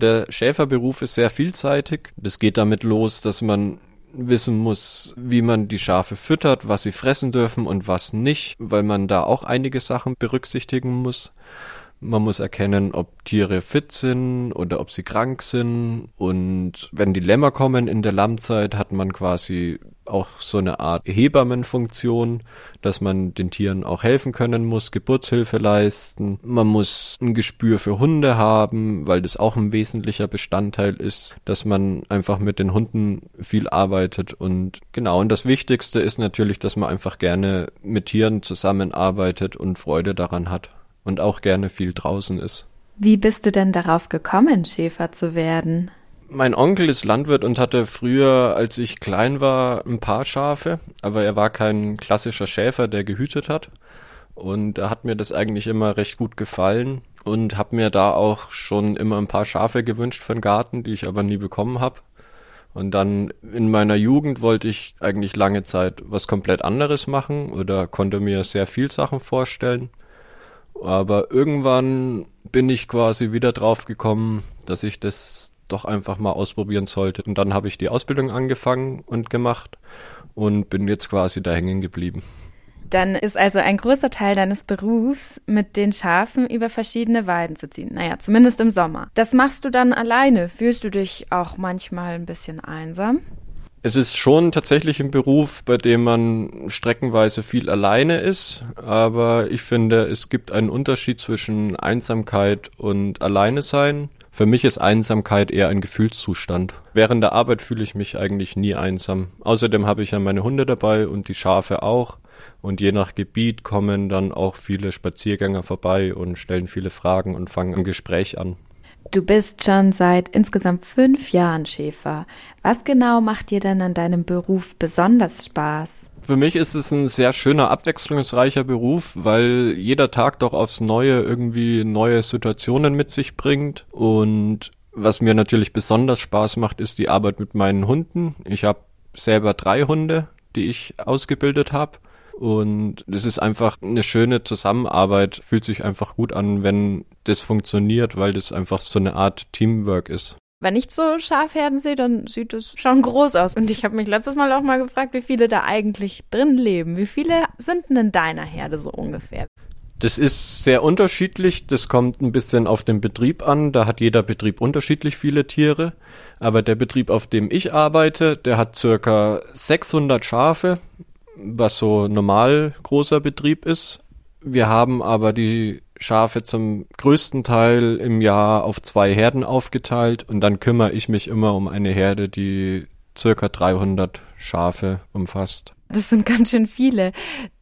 Der Schäferberuf ist sehr vielseitig. Das geht damit los, dass man wissen muss, wie man die Schafe füttert, was sie fressen dürfen und was nicht, weil man da auch einige Sachen berücksichtigen muss. Man muss erkennen, ob Tiere fit sind oder ob sie krank sind. Und wenn die Lämmer kommen in der Lammzeit, hat man quasi auch so eine Art Hebammenfunktion, dass man den Tieren auch helfen können muss, Geburtshilfe leisten. Man muss ein Gespür für Hunde haben, weil das auch ein wesentlicher Bestandteil ist, dass man einfach mit den Hunden viel arbeitet. Und genau, und das Wichtigste ist natürlich, dass man einfach gerne mit Tieren zusammenarbeitet und Freude daran hat und auch gerne viel draußen ist. Wie bist du denn darauf gekommen, Schäfer zu werden? Mein Onkel ist Landwirt und hatte früher, als ich klein war, ein paar Schafe, aber er war kein klassischer Schäfer, der gehütet hat. Und da hat mir das eigentlich immer recht gut gefallen und habe mir da auch schon immer ein paar Schafe gewünscht für den Garten, die ich aber nie bekommen habe. Und dann in meiner Jugend wollte ich eigentlich lange Zeit was komplett anderes machen oder konnte mir sehr viel Sachen vorstellen. Aber irgendwann bin ich quasi wieder drauf gekommen, dass ich das doch einfach mal ausprobieren sollte. Und dann habe ich die Ausbildung angefangen und gemacht und bin jetzt quasi da hängen geblieben. Dann ist also ein großer Teil deines Berufs, mit den Schafen über verschiedene Weiden zu ziehen. Naja, zumindest im Sommer. Das machst du dann alleine. Fühlst du dich auch manchmal ein bisschen einsam? Es ist schon tatsächlich ein Beruf, bei dem man streckenweise viel alleine ist, aber ich finde, es gibt einen Unterschied zwischen Einsamkeit und Alleine sein. Für mich ist Einsamkeit eher ein Gefühlszustand. Während der Arbeit fühle ich mich eigentlich nie einsam. Außerdem habe ich ja meine Hunde dabei und die Schafe auch. Und je nach Gebiet kommen dann auch viele Spaziergänger vorbei und stellen viele Fragen und fangen ein Gespräch an. Du bist schon seit insgesamt fünf Jahren Schäfer. Was genau macht dir denn an deinem Beruf besonders Spaß? Für mich ist es ein sehr schöner, abwechslungsreicher Beruf, weil jeder Tag doch aufs Neue irgendwie neue Situationen mit sich bringt. Und was mir natürlich besonders Spaß macht, ist die Arbeit mit meinen Hunden. Ich habe selber drei Hunde, die ich ausgebildet habe. Und es ist einfach eine schöne Zusammenarbeit, fühlt sich einfach gut an, wenn das funktioniert, weil das einfach so eine Art Teamwork ist. Wenn ich so Schafherden sehe, dann sieht es schon groß aus. Und ich habe mich letztes Mal auch mal gefragt, wie viele da eigentlich drin leben. Wie viele sind denn in deiner Herde so ungefähr? Das ist sehr unterschiedlich. Das kommt ein bisschen auf den Betrieb an. Da hat jeder Betrieb unterschiedlich viele Tiere. Aber der Betrieb, auf dem ich arbeite, der hat circa 600 Schafe, was so normal großer Betrieb ist. Wir haben aber die Schafe zum größten Teil im Jahr auf zwei Herden aufgeteilt und dann kümmere ich mich immer um eine Herde, die circa 300 Schafe umfasst. Das sind ganz schön viele.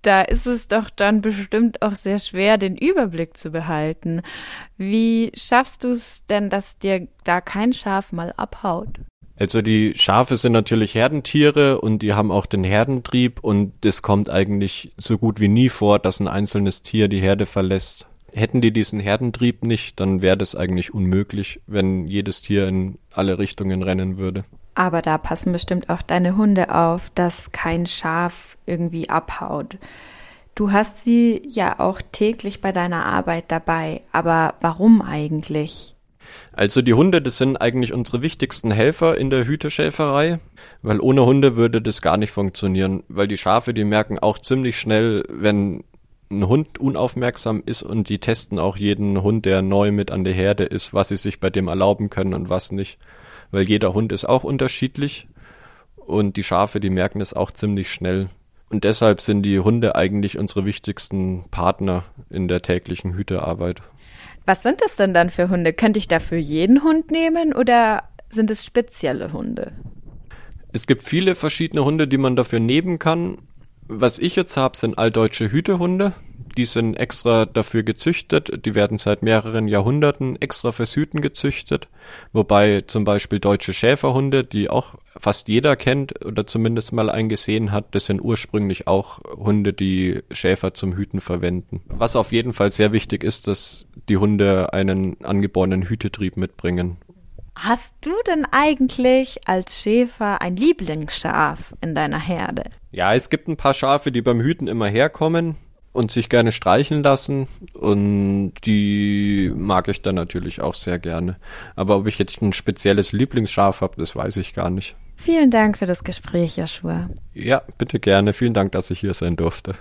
Da ist es doch dann bestimmt auch sehr schwer, den Überblick zu behalten. Wie schaffst du es denn, dass dir da kein Schaf mal abhaut? Also die Schafe sind natürlich Herdentiere und die haben auch den Herdentrieb und es kommt eigentlich so gut wie nie vor, dass ein einzelnes Tier die Herde verlässt. Hätten die diesen Herdentrieb nicht, dann wäre das eigentlich unmöglich, wenn jedes Tier in alle Richtungen rennen würde. Aber da passen bestimmt auch deine Hunde auf, dass kein Schaf irgendwie abhaut. Du hast sie ja auch täglich bei deiner Arbeit dabei, aber warum eigentlich? Also die Hunde, das sind eigentlich unsere wichtigsten Helfer in der Hüteschäferei, weil ohne Hunde würde das gar nicht funktionieren, weil die Schafe, die merken auch ziemlich schnell, wenn ein Hund unaufmerksam ist und die testen auch jeden Hund, der neu mit an der Herde ist, was sie sich bei dem erlauben können und was nicht. Weil jeder Hund ist auch unterschiedlich und die Schafe, die merken es auch ziemlich schnell. Und deshalb sind die Hunde eigentlich unsere wichtigsten Partner in der täglichen Hütearbeit. Was sind das denn dann für Hunde? Könnte ich dafür jeden Hund nehmen oder sind es spezielle Hunde? Es gibt viele verschiedene Hunde, die man dafür nehmen kann. Was ich jetzt habe, sind alldeutsche Hütehunde. Die sind extra dafür gezüchtet. Die werden seit mehreren Jahrhunderten extra fürs Hüten gezüchtet. Wobei zum Beispiel deutsche Schäferhunde, die auch fast jeder kennt oder zumindest mal eingesehen hat, das sind ursprünglich auch Hunde, die Schäfer zum Hüten verwenden. Was auf jeden Fall sehr wichtig ist, dass die Hunde einen angeborenen Hütetrieb mitbringen. Hast du denn eigentlich als Schäfer ein Lieblingsschaf in deiner Herde? Ja, es gibt ein paar Schafe, die beim Hüten immer herkommen. Und sich gerne streicheln lassen und die mag ich dann natürlich auch sehr gerne. Aber ob ich jetzt ein spezielles Lieblingsschaf habe, das weiß ich gar nicht. Vielen Dank für das Gespräch, Joshua. Ja, bitte gerne. Vielen Dank, dass ich hier sein durfte.